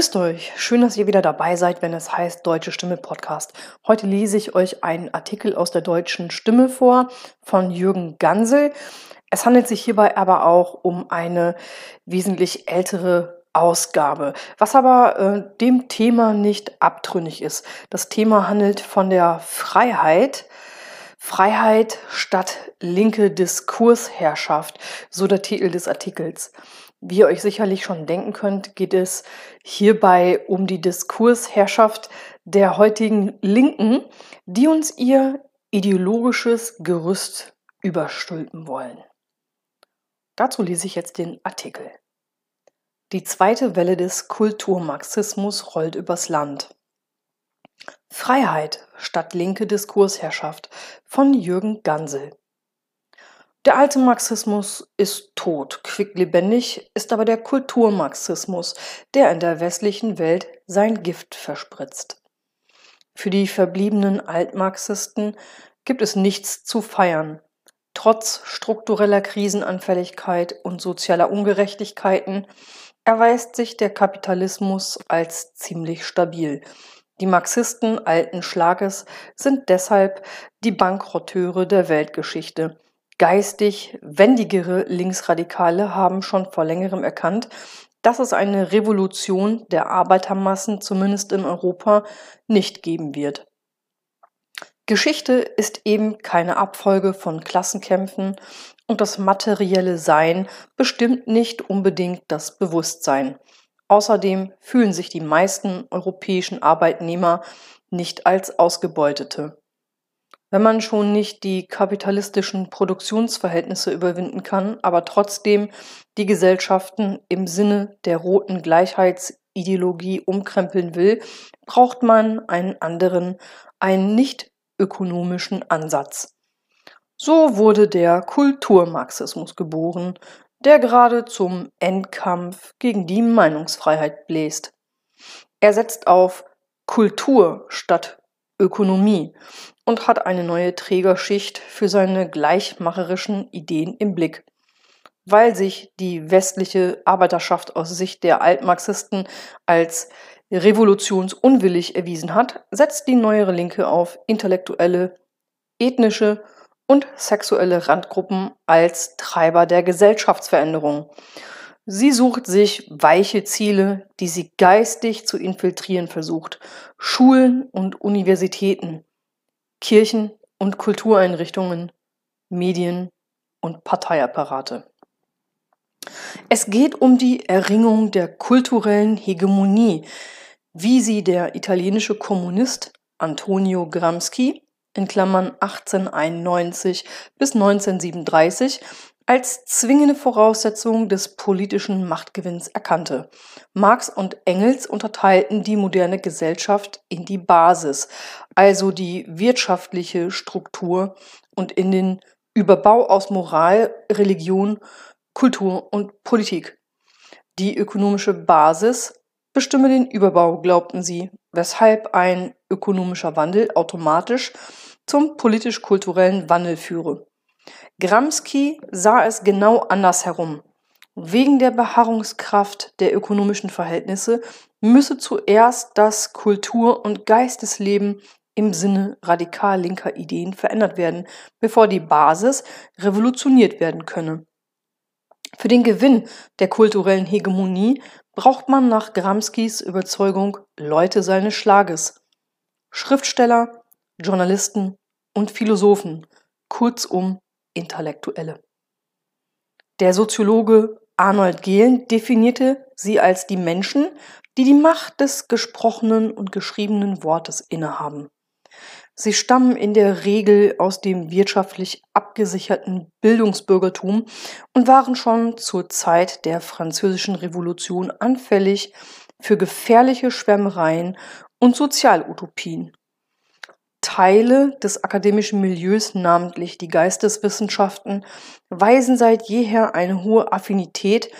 Grüßt euch, schön, dass ihr wieder dabei seid, wenn es heißt Deutsche Stimme Podcast. Heute lese ich euch einen Artikel aus der Deutschen Stimme vor von Jürgen Gansel. Es handelt sich hierbei aber auch um eine wesentlich ältere Ausgabe, was aber äh, dem Thema nicht abtrünnig ist. Das Thema handelt von der Freiheit. Freiheit statt linke Diskursherrschaft, so der Titel des Artikels. Wie ihr euch sicherlich schon denken könnt, geht es hierbei um die Diskursherrschaft der heutigen Linken, die uns ihr ideologisches Gerüst überstülpen wollen. Dazu lese ich jetzt den Artikel. Die zweite Welle des Kulturmarxismus rollt übers Land. Freiheit statt linke Diskursherrschaft von Jürgen Gansel. Der alte Marxismus ist tot, quicklebendig ist aber der Kulturmarxismus, der in der westlichen Welt sein Gift verspritzt. Für die verbliebenen Altmarxisten gibt es nichts zu feiern. Trotz struktureller Krisenanfälligkeit und sozialer Ungerechtigkeiten erweist sich der Kapitalismus als ziemlich stabil. Die Marxisten alten Schlages sind deshalb die Bankrotteure der Weltgeschichte geistig wendigere Linksradikale haben schon vor längerem erkannt, dass es eine Revolution der Arbeitermassen, zumindest in Europa, nicht geben wird. Geschichte ist eben keine Abfolge von Klassenkämpfen und das materielle Sein bestimmt nicht unbedingt das Bewusstsein. Außerdem fühlen sich die meisten europäischen Arbeitnehmer nicht als Ausgebeutete. Wenn man schon nicht die kapitalistischen Produktionsverhältnisse überwinden kann, aber trotzdem die Gesellschaften im Sinne der roten Gleichheitsideologie umkrempeln will, braucht man einen anderen, einen nicht ökonomischen Ansatz. So wurde der Kulturmarxismus geboren, der gerade zum Endkampf gegen die Meinungsfreiheit bläst. Er setzt auf Kultur statt Ökonomie und hat eine neue Trägerschicht für seine gleichmacherischen Ideen im Blick. Weil sich die westliche Arbeiterschaft aus Sicht der Altmarxisten als revolutionsunwillig erwiesen hat, setzt die neuere Linke auf intellektuelle, ethnische und sexuelle Randgruppen als Treiber der Gesellschaftsveränderung. Sie sucht sich weiche Ziele, die sie geistig zu infiltrieren versucht, Schulen und Universitäten, Kirchen und Kultureinrichtungen, Medien und Parteiapparate. Es geht um die Erringung der kulturellen Hegemonie, wie sie der italienische Kommunist Antonio Gramsci in Klammern 1891 bis 1937 als zwingende Voraussetzung des politischen Machtgewinns erkannte. Marx und Engels unterteilten die moderne Gesellschaft in die Basis, also die wirtschaftliche Struktur und in den Überbau aus Moral, Religion, Kultur und Politik. Die ökonomische Basis bestimme den Überbau, glaubten sie, weshalb ein ökonomischer Wandel automatisch zum politisch-kulturellen Wandel führe. Gramsci sah es genau andersherum. Wegen der Beharrungskraft der ökonomischen Verhältnisse müsse zuerst das Kultur- und Geistesleben im Sinne radikal linker Ideen verändert werden, bevor die Basis revolutioniert werden könne. Für den Gewinn der kulturellen Hegemonie braucht man nach Gramscis Überzeugung Leute seines Schlages. Schriftsteller, Journalisten und Philosophen, kurzum Intellektuelle. Der Soziologe Arnold Gehlen definierte sie als die Menschen, die die Macht des gesprochenen und geschriebenen Wortes innehaben. Sie stammen in der Regel aus dem wirtschaftlich abgesicherten Bildungsbürgertum und waren schon zur Zeit der Französischen Revolution anfällig für gefährliche Schwärmereien und Sozialutopien. Teile des akademischen Milieus, namentlich die Geisteswissenschaften, weisen seit jeher eine hohe Affinität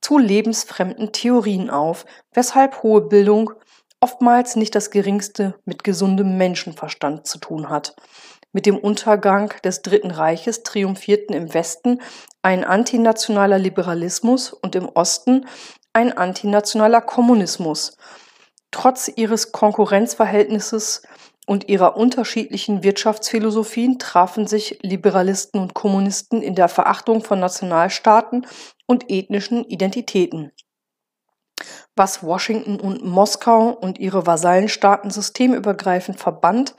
zu lebensfremden Theorien auf, weshalb hohe Bildung oftmals nicht das geringste mit gesundem Menschenverstand zu tun hat. Mit dem Untergang des Dritten Reiches triumphierten im Westen ein antinationaler Liberalismus und im Osten ein antinationaler Kommunismus. Trotz ihres Konkurrenzverhältnisses und ihrer unterschiedlichen Wirtschaftsphilosophien trafen sich Liberalisten und Kommunisten in der Verachtung von Nationalstaaten und ethnischen Identitäten. Was Washington und Moskau und ihre Vasallenstaaten systemübergreifend verband,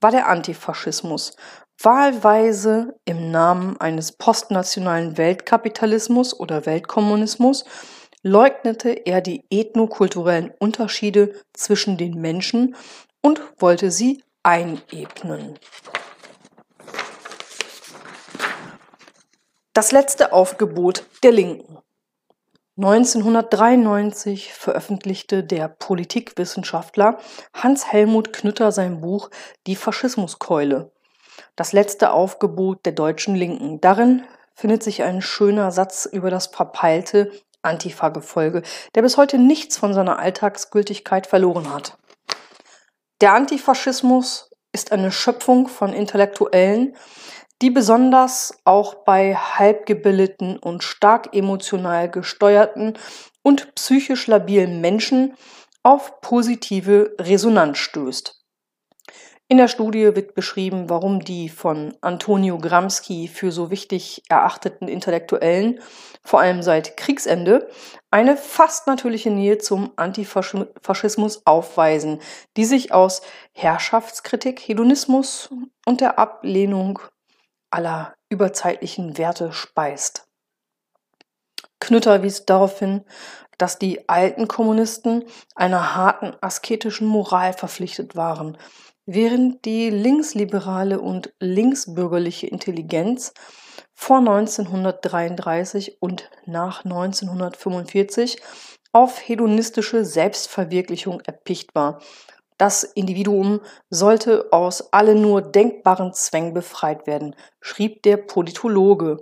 war der Antifaschismus, wahlweise im Namen eines postnationalen Weltkapitalismus oder Weltkommunismus leugnete er die ethnokulturellen Unterschiede zwischen den Menschen und wollte sie einebnen. Das letzte Aufgebot der Linken. 1993 veröffentlichte der Politikwissenschaftler Hans-Helmut Knütter sein Buch Die Faschismuskeule. Das letzte Aufgebot der deutschen Linken. Darin findet sich ein schöner Satz über das verpeilte Antifa-Gefolge, der bis heute nichts von seiner Alltagsgültigkeit verloren hat. Der Antifaschismus ist eine Schöpfung von Intellektuellen, die besonders auch bei halbgebildeten und stark emotional gesteuerten und psychisch labilen Menschen auf positive Resonanz stößt. In der Studie wird beschrieben, warum die von Antonio Gramsci für so wichtig erachteten Intellektuellen, vor allem seit Kriegsende, eine fast natürliche Nähe zum Antifaschismus aufweisen, die sich aus Herrschaftskritik, Hedonismus und der Ablehnung aller überzeitlichen Werte speist. Knütter wies darauf hin, dass die alten Kommunisten einer harten asketischen Moral verpflichtet waren, während die linksliberale und linksbürgerliche Intelligenz vor 1933 und nach 1945 auf hedonistische Selbstverwirklichung erpicht war. Das Individuum sollte aus allen nur denkbaren Zwängen befreit werden, schrieb der Politologe.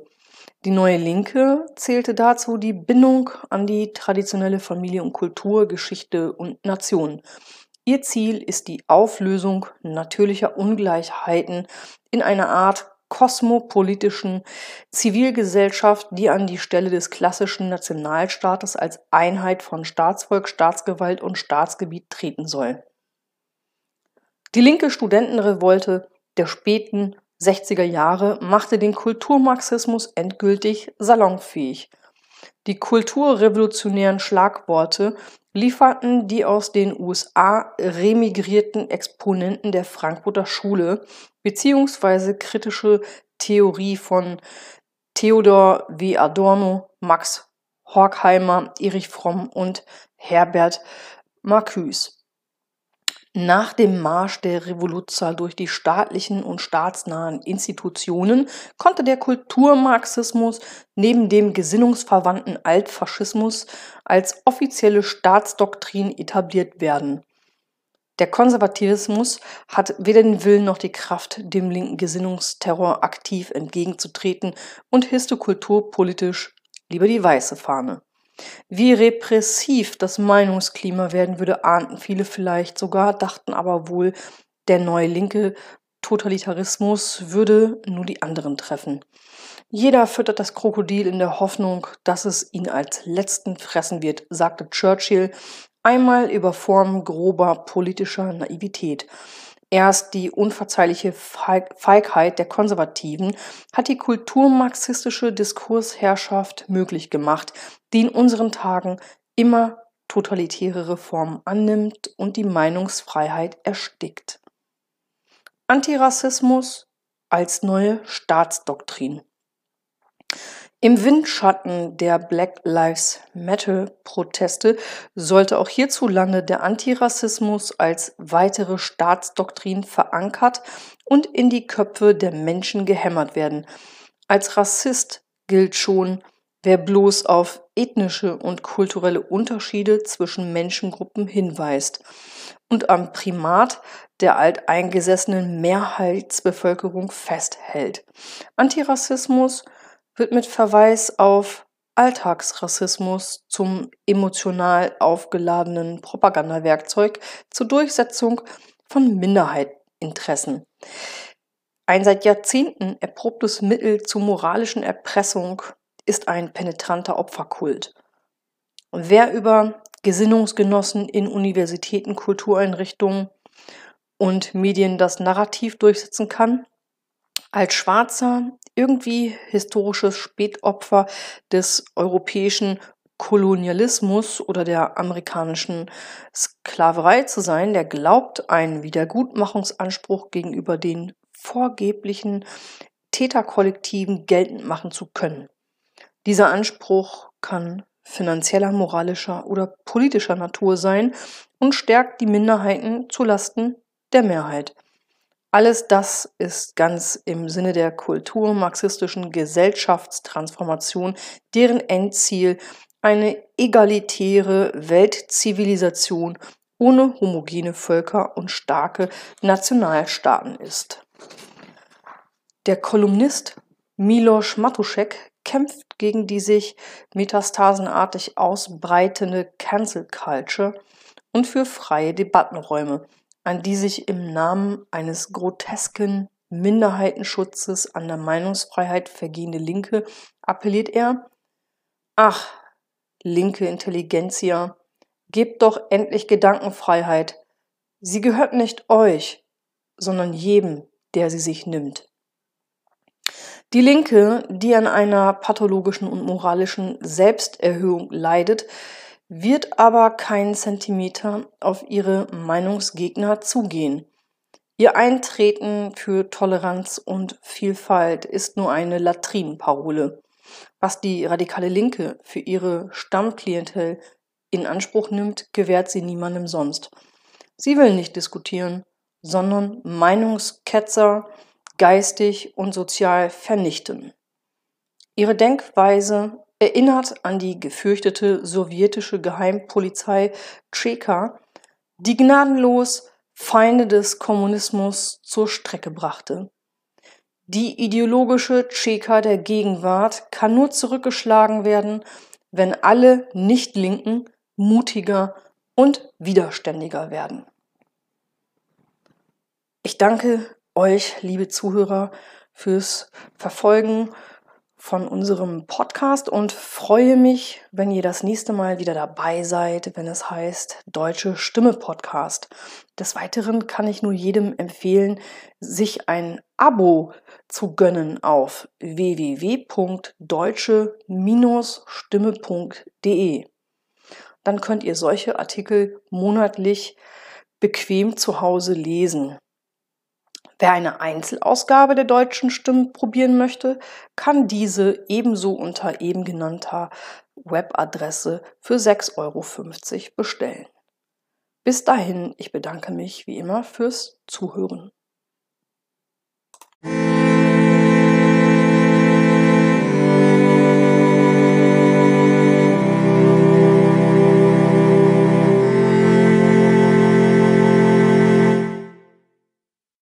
Die neue Linke zählte dazu die Bindung an die traditionelle Familie und Kultur, Geschichte und Nation. Ihr Ziel ist die Auflösung natürlicher Ungleichheiten in einer Art kosmopolitischen Zivilgesellschaft, die an die Stelle des klassischen Nationalstaates als Einheit von Staatsvolk, Staatsgewalt und Staatsgebiet treten soll. Die linke Studentenrevolte der späten 60er Jahre machte den Kulturmarxismus endgültig salonfähig. Die kulturrevolutionären Schlagworte lieferten die aus den USA remigrierten Exponenten der Frankfurter Schule beziehungsweise kritische Theorie von Theodor W. Adorno, Max Horkheimer, Erich Fromm und Herbert Marcuse. Nach dem Marsch der Revoluzzer durch die staatlichen und staatsnahen Institutionen konnte der Kulturmarxismus neben dem gesinnungsverwandten Altfaschismus als offizielle Staatsdoktrin etabliert werden. Der Konservativismus hat weder den Willen noch die Kraft, dem linken Gesinnungsterror aktiv entgegenzutreten und hisste kulturpolitisch lieber die weiße Fahne. Wie repressiv das Meinungsklima werden würde, ahnten viele vielleicht sogar, dachten aber wohl, der neue linke Totalitarismus würde nur die anderen treffen. Jeder füttert das Krokodil in der Hoffnung, dass es ihn als letzten fressen wird, sagte Churchill einmal über Formen grober politischer Naivität. Erst die unverzeihliche Feigheit der Konservativen hat die kulturmarxistische Diskursherrschaft möglich gemacht, die in unseren Tagen immer totalitäre Formen annimmt und die Meinungsfreiheit erstickt. Antirassismus als neue Staatsdoktrin. Im Windschatten der Black Lives Matter-Proteste sollte auch hierzulande der Antirassismus als weitere Staatsdoktrin verankert und in die Köpfe der Menschen gehämmert werden. Als Rassist gilt schon, wer bloß auf ethnische und kulturelle Unterschiede zwischen Menschengruppen hinweist und am Primat der alteingesessenen Mehrheitsbevölkerung festhält. Antirassismus wird mit Verweis auf Alltagsrassismus zum emotional aufgeladenen Propagandawerkzeug zur Durchsetzung von Minderheiteninteressen. Ein seit Jahrzehnten erprobtes Mittel zur moralischen Erpressung ist ein penetranter Opferkult. Wer über Gesinnungsgenossen in Universitäten, Kultureinrichtungen und Medien das Narrativ durchsetzen kann, als schwarzer, irgendwie historisches Spätopfer des europäischen Kolonialismus oder der amerikanischen Sklaverei zu sein, der glaubt, einen Wiedergutmachungsanspruch gegenüber den vorgeblichen Täterkollektiven geltend machen zu können. Dieser Anspruch kann finanzieller, moralischer oder politischer Natur sein und stärkt die Minderheiten zu Lasten der Mehrheit. Alles das ist ganz im Sinne der kulturmarxistischen Gesellschaftstransformation, deren Endziel eine egalitäre Weltzivilisation ohne homogene Völker und starke Nationalstaaten ist. Der Kolumnist Miloš Matušek kämpft gegen die sich metastasenartig ausbreitende Cancel Culture und für freie Debattenräume, an die sich im Namen eines grotesken Minderheitenschutzes an der Meinungsfreiheit vergehende Linke appelliert er, ach, linke Intelligenzia, gebt doch endlich Gedankenfreiheit. Sie gehört nicht euch, sondern jedem, der sie sich nimmt. Die Linke, die an einer pathologischen und moralischen Selbsterhöhung leidet, wird aber keinen Zentimeter auf ihre Meinungsgegner zugehen. Ihr Eintreten für Toleranz und Vielfalt ist nur eine Latrinenparole. Was die radikale Linke für ihre Stammklientel in Anspruch nimmt, gewährt sie niemandem sonst. Sie will nicht diskutieren, sondern Meinungsketzer geistig und sozial vernichten. Ihre Denkweise erinnert an die gefürchtete sowjetische Geheimpolizei Tscheka, die gnadenlos Feinde des Kommunismus zur Strecke brachte. Die ideologische Tscheka der Gegenwart kann nur zurückgeschlagen werden, wenn alle Nicht-Linken mutiger und widerständiger werden. Ich danke euch, liebe Zuhörer, fürs Verfolgen von unserem Podcast und freue mich, wenn ihr das nächste Mal wieder dabei seid, wenn es heißt Deutsche Stimme Podcast. Des Weiteren kann ich nur jedem empfehlen, sich ein Abo zu gönnen auf www.deutsche-stimme.de. Dann könnt ihr solche Artikel monatlich bequem zu Hause lesen. Wer eine Einzelausgabe der deutschen Stimmen probieren möchte, kann diese ebenso unter eben genannter Webadresse für 6,50 Euro bestellen. Bis dahin, ich bedanke mich wie immer fürs Zuhören.